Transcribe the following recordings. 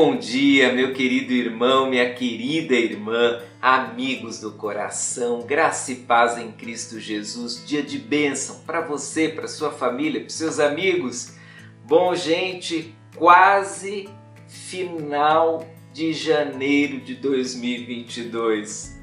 bom dia, meu querido irmão, minha querida irmã, amigos do coração, graça e paz em Cristo Jesus, dia de bênção para você, para sua família, para seus amigos. Bom, gente, quase final de janeiro de 2022.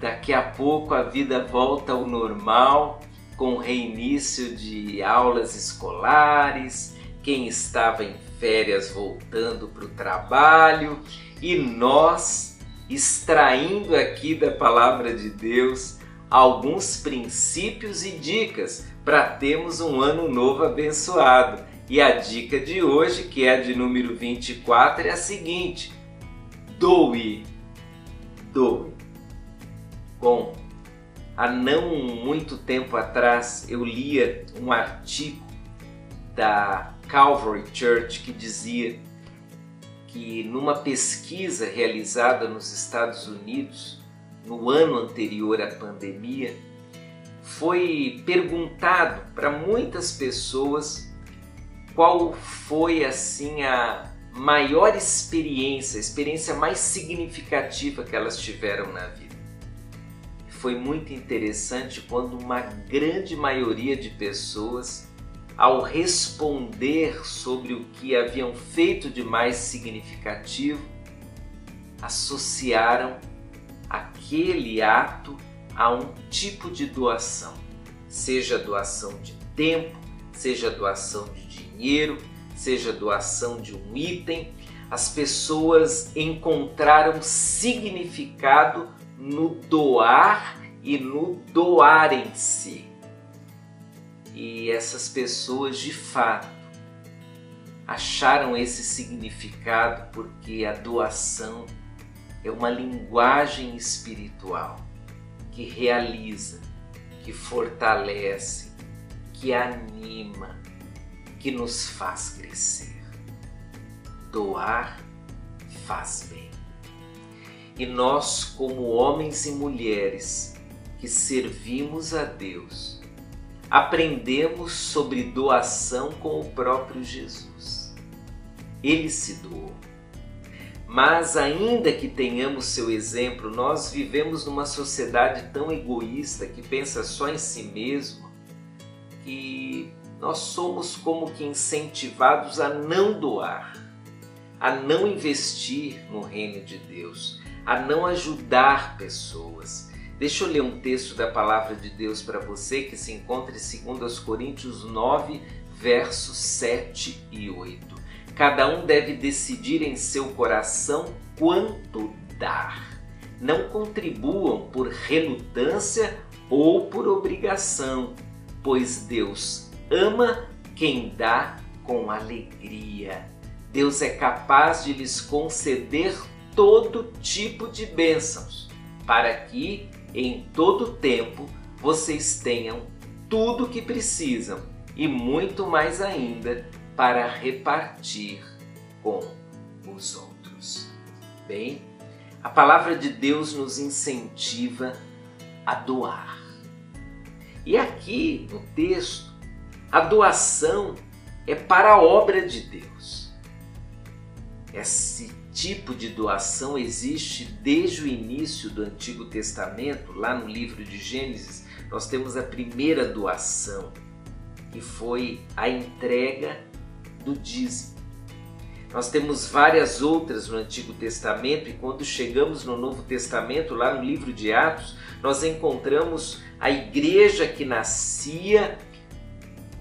Daqui a pouco a vida volta ao normal, com reinício de aulas escolares, quem estava em férias voltando para o trabalho e nós extraindo aqui da palavra de Deus alguns princípios e dicas para termos um ano novo abençoado. E a dica de hoje, que é a de número 24, é a seguinte: doe, doe. Bom, há não muito tempo atrás eu lia um artigo da Calvary Church que dizia que numa pesquisa realizada nos Estados Unidos no ano anterior à pandemia, foi perguntado para muitas pessoas qual foi assim a maior experiência, a experiência mais significativa que elas tiveram na vida. Foi muito interessante quando uma grande maioria de pessoas ao responder sobre o que haviam feito de mais significativo, associaram aquele ato a um tipo de doação, seja doação de tempo, seja doação de dinheiro, seja doação de um item. As pessoas encontraram significado no doar e no doar em si. E essas pessoas de fato acharam esse significado porque a doação é uma linguagem espiritual que realiza, que fortalece, que anima, que nos faz crescer. Doar faz bem. E nós, como homens e mulheres que servimos a Deus, aprendemos sobre doação com o próprio Jesus. Ele se doou. Mas, ainda que tenhamos seu exemplo, nós vivemos numa sociedade tão egoísta que pensa só em si mesmo, que nós somos como que incentivados a não doar, a não investir no reino de Deus, a não ajudar pessoas, Deixa eu ler um texto da palavra de Deus para você que se encontra em 2 Coríntios 9, versos 7 e 8. Cada um deve decidir em seu coração quanto dar. Não contribuam por relutância ou por obrigação, pois Deus ama quem dá com alegria. Deus é capaz de lhes conceder todo tipo de bênçãos, para que em todo tempo vocês tenham tudo o que precisam e muito mais ainda para repartir com os outros. Bem, a palavra de Deus nos incentiva a doar. E aqui no texto, a doação é para a obra de Deus. Esse tipo de doação existe desde o início do Antigo Testamento, lá no livro de Gênesis, nós temos a primeira doação, que foi a entrega do dízimo. Nós temos várias outras no Antigo Testamento e quando chegamos no Novo Testamento, lá no livro de Atos, nós encontramos a igreja que nascia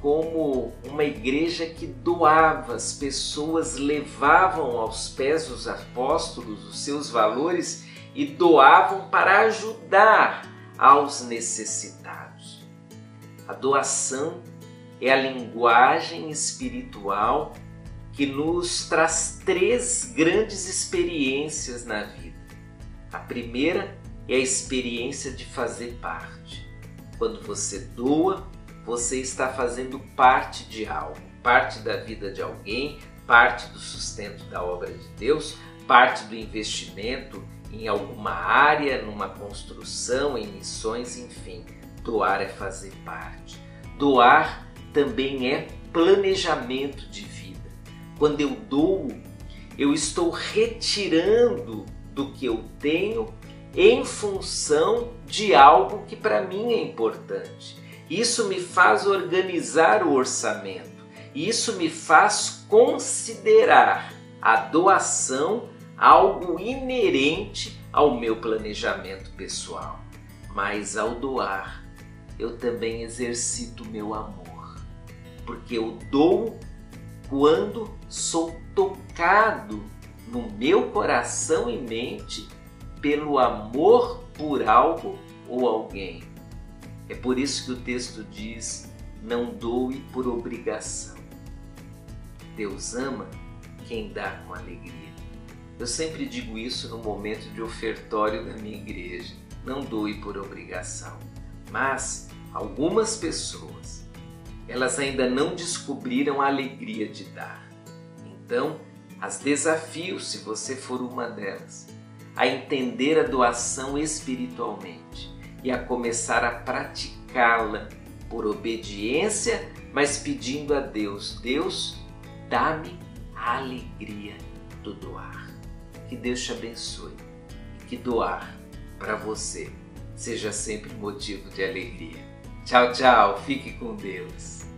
como uma igreja que doava, as pessoas levavam aos pés dos apóstolos os seus valores e doavam para ajudar aos necessitados. A doação é a linguagem espiritual que nos traz três grandes experiências na vida. A primeira é a experiência de fazer parte. Quando você doa, você está fazendo parte de algo, parte da vida de alguém, parte do sustento da obra de Deus, parte do investimento em alguma área, numa construção, em missões, enfim. Doar é fazer parte. Doar também é planejamento de vida. Quando eu dou, eu estou retirando do que eu tenho em função de algo que para mim é importante. Isso me faz organizar o orçamento. Isso me faz considerar a doação algo inerente ao meu planejamento pessoal. Mas ao doar, eu também exercito meu amor, porque eu dou quando sou tocado no meu coração e mente pelo amor por algo ou alguém. É por isso que o texto diz: não doe por obrigação. Deus ama quem dá com alegria. Eu sempre digo isso no momento de ofertório da minha igreja. Não doe por obrigação. Mas algumas pessoas, elas ainda não descobriram a alegria de dar. Então, as desafio, se você for uma delas, a entender a doação espiritualmente e a começar a praticá-la por obediência, mas pedindo a Deus: Deus, dá-me a alegria do doar. Que Deus te abençoe e que doar para você seja sempre motivo de alegria. Tchau, tchau, fique com Deus.